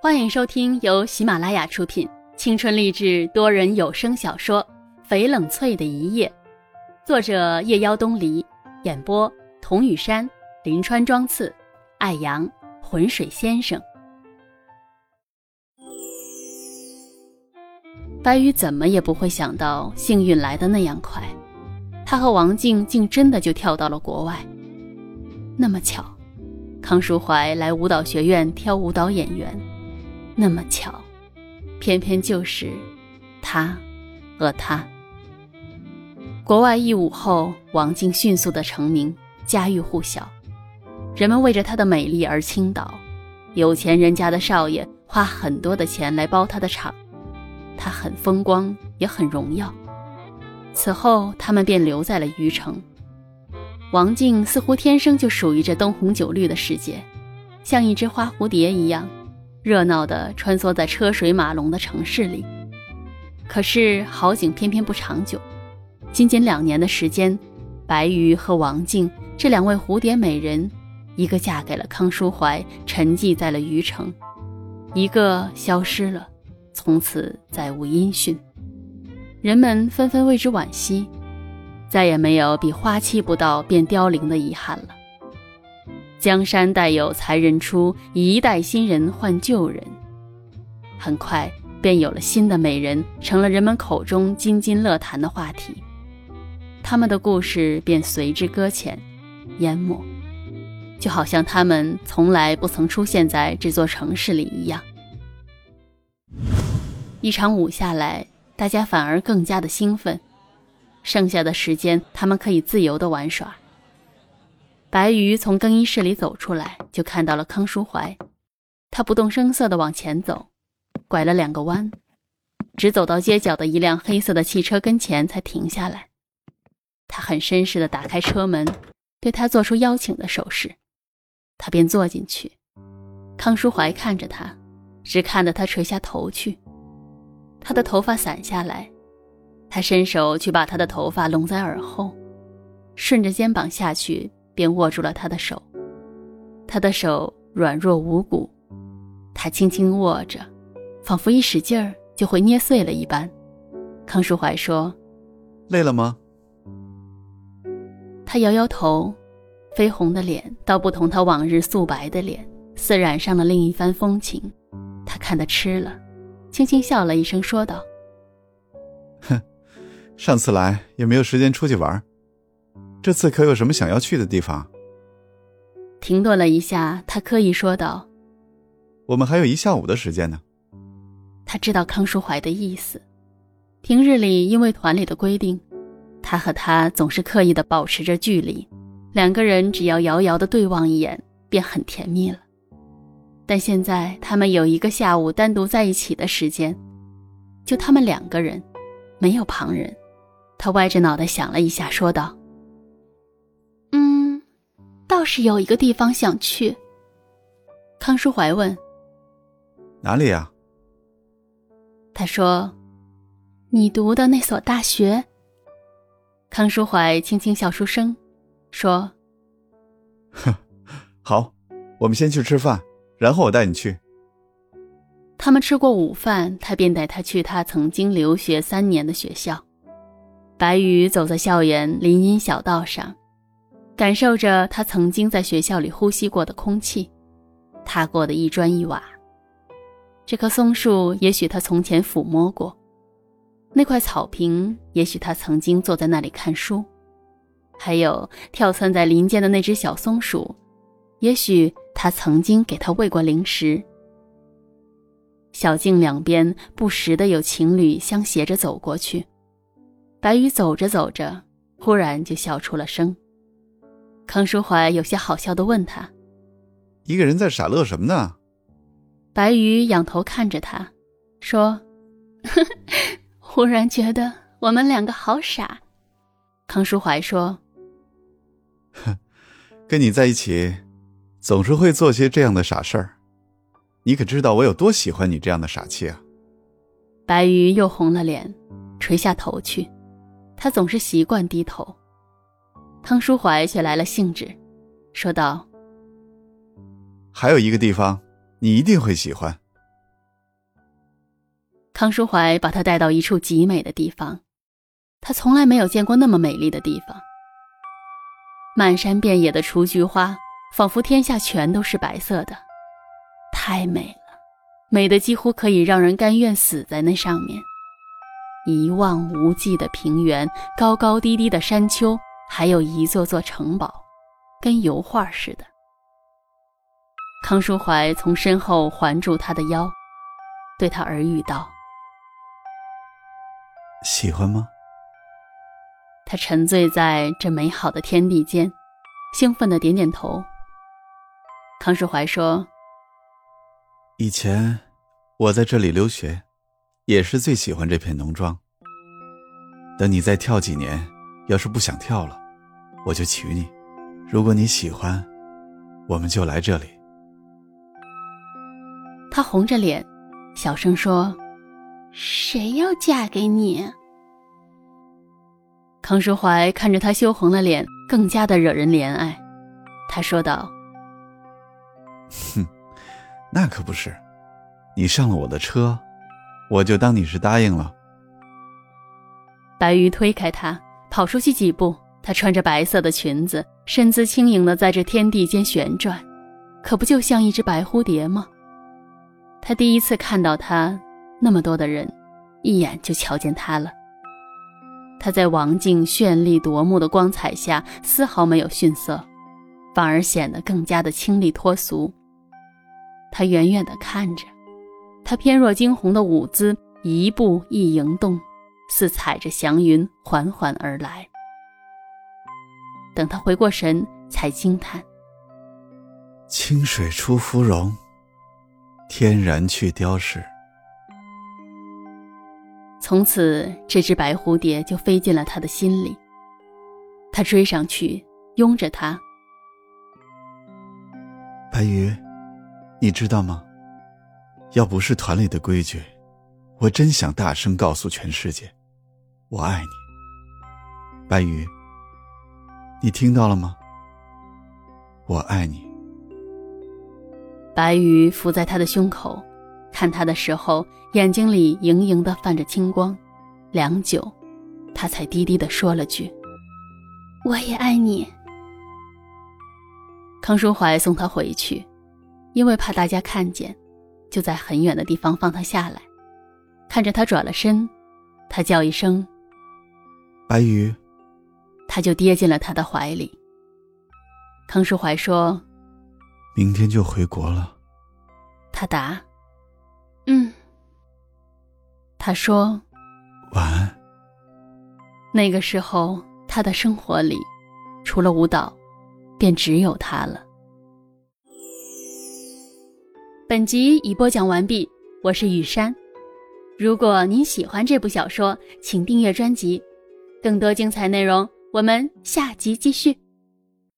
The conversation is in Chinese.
欢迎收听由喜马拉雅出品、青春励志多人有声小说《翡冷翠的一夜》，作者夜妖东篱，演播童雨山、林川、庄次、爱阳、浑水先生。白宇怎么也不会想到，幸运来的那样快，他和王静竟真的就跳到了国外。那么巧，康淑怀来舞蹈学院挑舞蹈演员。那么巧，偏偏就是他和他。国外一舞后，王静迅速的成名，家喻户晓，人们为着她的美丽而倾倒，有钱人家的少爷花很多的钱来包她的场，她很风光，也很荣耀。此后，他们便留在了虞城。王静似乎天生就属于这灯红酒绿的世界，像一只花蝴蝶一样。热闹的穿梭在车水马龙的城市里，可是好景偏偏不长久。仅仅两年的时间，白瑜和王静这两位蝴蝶美人，一个嫁给了康淑怀，沉寂在了虞城；一个消失了，从此再无音讯。人们纷纷为之惋惜，再也没有比花期不到便凋零的遗憾了。江山代有才人出，一代新人换旧人。很快便有了新的美人，成了人们口中津津乐谈的话题。他们的故事便随之搁浅、淹没，就好像他们从来不曾出现在这座城市里一样。一场舞下来，大家反而更加的兴奋。剩下的时间，他们可以自由的玩耍。白鱼从更衣室里走出来，就看到了康淑怀。他不动声色地往前走，拐了两个弯，只走到街角的一辆黑色的汽车跟前才停下来。他很绅士地打开车门，对他做出邀请的手势，他便坐进去。康淑怀看着他，只看得他垂下头去。他的头发散下来，他伸手去把他的头发拢在耳后，顺着肩膀下去。便握住了他的手，他的手软弱无骨，他轻轻握着，仿佛一使劲儿就会捏碎了一般。康淑怀说：“累了吗？”他摇摇头，绯红的脸倒不同他往日素白的脸，似染上了另一番风情。他看得痴了，轻轻笑了一声，说道：“哼，上次来也没有时间出去玩。”这次可有什么想要去的地方？停顿了一下，他刻意说道：“我们还有一下午的时间呢。”他知道康淑怀的意思。平日里因为团里的规定，他和他总是刻意的保持着距离，两个人只要遥遥的对望一眼，便很甜蜜了。但现在他们有一个下午单独在一起的时间，就他们两个人，没有旁人。他歪着脑袋想了一下，说道。倒是有一个地方想去。康书怀问：“哪里呀？”他说：“你读的那所大学。”康书怀轻轻笑出声，说：“哼，好，我们先去吃饭，然后我带你去。”他们吃过午饭，他便带他去他曾经留学三年的学校。白羽走在校园林荫小道上。感受着他曾经在学校里呼吸过的空气，踏过的一砖一瓦。这棵松树，也许他从前抚摸过；那块草坪，也许他曾经坐在那里看书；还有跳窜在林间的那只小松鼠，也许他曾经给它喂过零食。小径两边不时的有情侣相携着走过去。白羽走着走着，忽然就笑出了声。康淑怀有些好笑的问他：“一个人在傻乐什么呢？”白鱼仰头看着他，说：“ 忽然觉得我们两个好傻。”康淑怀说：“哼，跟你在一起，总是会做些这样的傻事儿。你可知道我有多喜欢你这样的傻气啊？”白鱼又红了脸，垂下头去。他总是习惯低头。康书怀却来了兴致，说道：“还有一个地方，你一定会喜欢，康书怀把他带到一处极美的地方，他从来没有见过那么美丽的地方。漫山遍野的雏菊花，仿佛天下全都是白色的，太美了，美得几乎可以让人甘愿死在那上面。一望无际的平原，高高低低的山丘，还有一座座城堡，跟油画似的。康淑怀从身后环住他的腰，对他耳语道：“喜欢吗？”他沉醉在这美好的天地间，兴奋的点点头。康淑怀说：“以前我在这里留学。”也是最喜欢这片农庄。等你再跳几年，要是不想跳了，我就娶你。如果你喜欢，我们就来这里。他红着脸，小声说：“谁要嫁给你？”康淑怀看着他羞红了脸，更加的惹人怜爱。他说道：“哼，那可不是，你上了我的车。”我就当你是答应了。白鱼推开他，跑出去几步。她穿着白色的裙子，身姿轻盈的在这天地间旋转，可不就像一只白蝴蝶吗？他第一次看到她，那么多的人，一眼就瞧见她了。她在王静绚丽夺目的光彩下，丝毫没有逊色，反而显得更加的清丽脱俗。他远远的看着。她翩若惊鸿的舞姿，一步一迎动，似踩着祥云缓缓而来。等他回过神，才惊叹：“清水出芙蓉，天然去雕饰。”从此，这只白蝴蝶就飞进了他的心里。他追上去，拥着她：“白鱼，你知道吗？”要不是团里的规矩，我真想大声告诉全世界，我爱你，白鱼。你听到了吗？我爱你。白鱼伏在他的胸口，看他的时候，眼睛里盈盈的泛着青光。良久，他才低低的说了句：“我也爱你。”康淑怀送他回去，因为怕大家看见。就在很远的地方放他下来，看着他转了身，他叫一声“白羽”，他就跌进了他的怀里。康淑怀说：“明天就回国了。”他答：“嗯。”他说：“晚安。”那个时候，他的生活里，除了舞蹈，便只有他了。本集已播讲完毕，我是雨山。如果您喜欢这部小说，请订阅专辑，更多精彩内容我们下集继续。